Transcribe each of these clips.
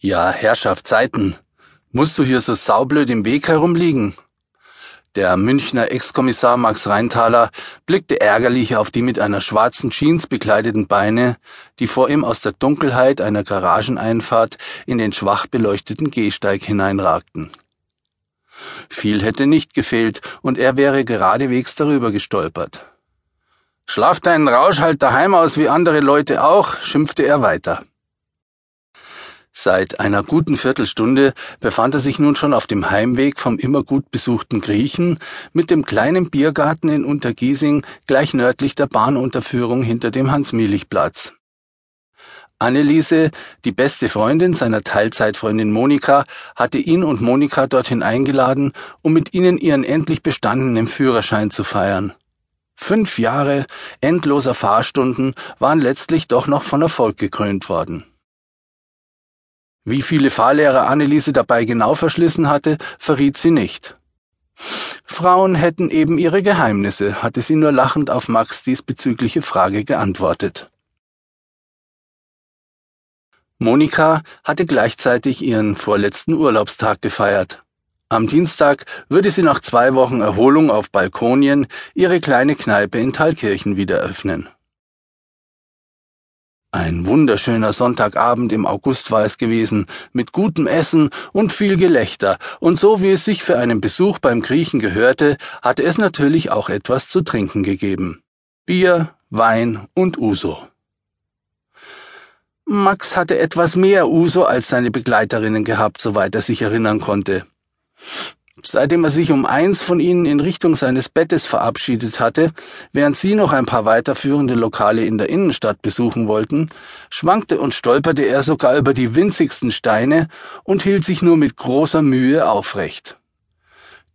Ja, Herrschaft Zeiten. Musst du hier so saublöd im Weg herumliegen? Der Münchner Ex-Kommissar Max Rheintaler blickte ärgerlich auf die mit einer schwarzen Jeans bekleideten Beine, die vor ihm aus der Dunkelheit einer Garageneinfahrt in den schwach beleuchteten Gehsteig hineinragten. Viel hätte nicht gefehlt, und er wäre geradewegs darüber gestolpert. Schlaf deinen Rausch halt daheim aus wie andere Leute auch, schimpfte er weiter. Seit einer guten Viertelstunde befand er sich nun schon auf dem Heimweg vom immer gut besuchten Griechen mit dem kleinen Biergarten in Untergiesing gleich nördlich der Bahnunterführung hinter dem Hans-Mielich-Platz. Anneliese, die beste Freundin seiner Teilzeitfreundin Monika, hatte ihn und Monika dorthin eingeladen, um mit ihnen ihren endlich bestandenen Führerschein zu feiern. Fünf Jahre endloser Fahrstunden waren letztlich doch noch von Erfolg gekrönt worden. Wie viele Fahrlehrer Anneliese dabei genau verschlissen hatte, verriet sie nicht. Frauen hätten eben ihre Geheimnisse, hatte sie nur lachend auf Max diesbezügliche Frage geantwortet. Monika hatte gleichzeitig ihren vorletzten Urlaubstag gefeiert. Am Dienstag würde sie nach zwei Wochen Erholung auf Balkonien ihre kleine Kneipe in Thalkirchen wieder öffnen. Ein wunderschöner Sonntagabend im August war es gewesen, mit gutem Essen und viel Gelächter, und so wie es sich für einen Besuch beim Griechen gehörte, hatte es natürlich auch etwas zu trinken gegeben. Bier, Wein und Uso. Max hatte etwas mehr Uso als seine Begleiterinnen gehabt, soweit er sich erinnern konnte. Seitdem er sich um eins von ihnen in Richtung seines Bettes verabschiedet hatte, während sie noch ein paar weiterführende Lokale in der Innenstadt besuchen wollten, schwankte und stolperte er sogar über die winzigsten Steine und hielt sich nur mit großer Mühe aufrecht.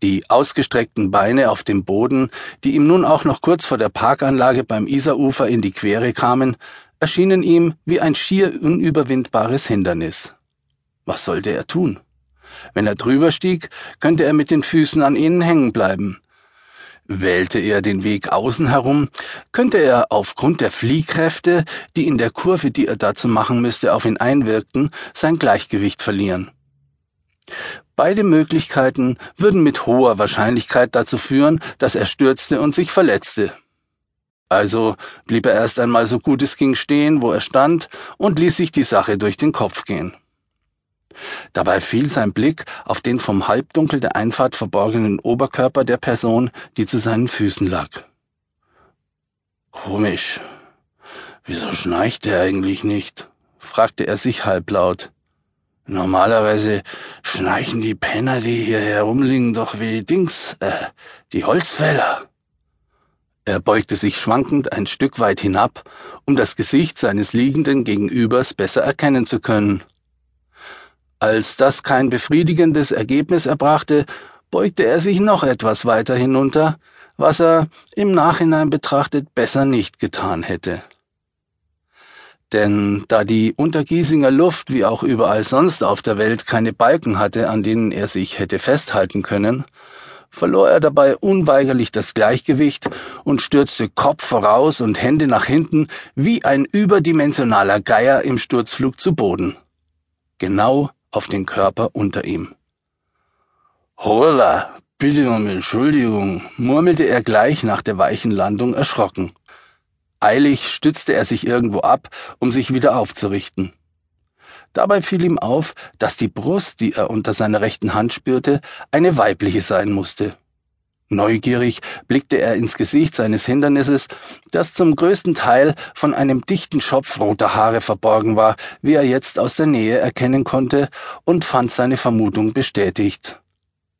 Die ausgestreckten Beine auf dem Boden, die ihm nun auch noch kurz vor der Parkanlage beim Isarufer in die Quere kamen, erschienen ihm wie ein schier unüberwindbares Hindernis. Was sollte er tun? Wenn er drüber stieg, könnte er mit den Füßen an ihnen hängen bleiben. Wählte er den Weg außen herum, könnte er aufgrund der Fliehkräfte, die in der Kurve, die er dazu machen müsste, auf ihn einwirkten, sein Gleichgewicht verlieren. Beide Möglichkeiten würden mit hoher Wahrscheinlichkeit dazu führen, dass er stürzte und sich verletzte. Also blieb er erst einmal so gut es ging stehen, wo er stand, und ließ sich die Sache durch den Kopf gehen. Dabei fiel sein Blick auf den vom Halbdunkel der Einfahrt verborgenen Oberkörper der Person, die zu seinen Füßen lag. Komisch. Wieso schnarcht er eigentlich nicht? fragte er sich halblaut. Normalerweise schnarchen die Penner, die hier herumliegen, doch wie Dings, äh, die Holzfäller. Er beugte sich schwankend ein Stück weit hinab, um das Gesicht seines liegenden Gegenübers besser erkennen zu können. Als das kein befriedigendes Ergebnis erbrachte, beugte er sich noch etwas weiter hinunter, was er im Nachhinein betrachtet besser nicht getan hätte. Denn da die Untergiesinger Luft wie auch überall sonst auf der Welt keine Balken hatte, an denen er sich hätte festhalten können, verlor er dabei unweigerlich das Gleichgewicht und stürzte Kopf voraus und Hände nach hinten wie ein überdimensionaler Geier im Sturzflug zu Boden. Genau auf den Körper unter ihm. Holla, bitte um Entschuldigung, murmelte er gleich nach der weichen Landung erschrocken. Eilig stützte er sich irgendwo ab, um sich wieder aufzurichten. Dabei fiel ihm auf, dass die Brust, die er unter seiner rechten Hand spürte, eine weibliche sein musste. Neugierig blickte er ins Gesicht seines Hindernisses, das zum größten Teil von einem dichten Schopf roter Haare verborgen war, wie er jetzt aus der Nähe erkennen konnte, und fand seine Vermutung bestätigt.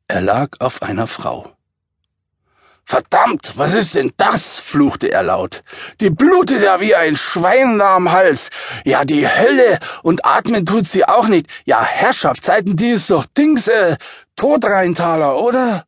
Er lag auf einer Frau. Verdammt, was ist denn das? fluchte er laut. Die blutet ja wie ein Schwein da am Hals. Ja, die Hölle, und atmen tut sie auch nicht. Ja, Herrschaftszeiten, die ist doch Dings, äh, Todreintaler, oder?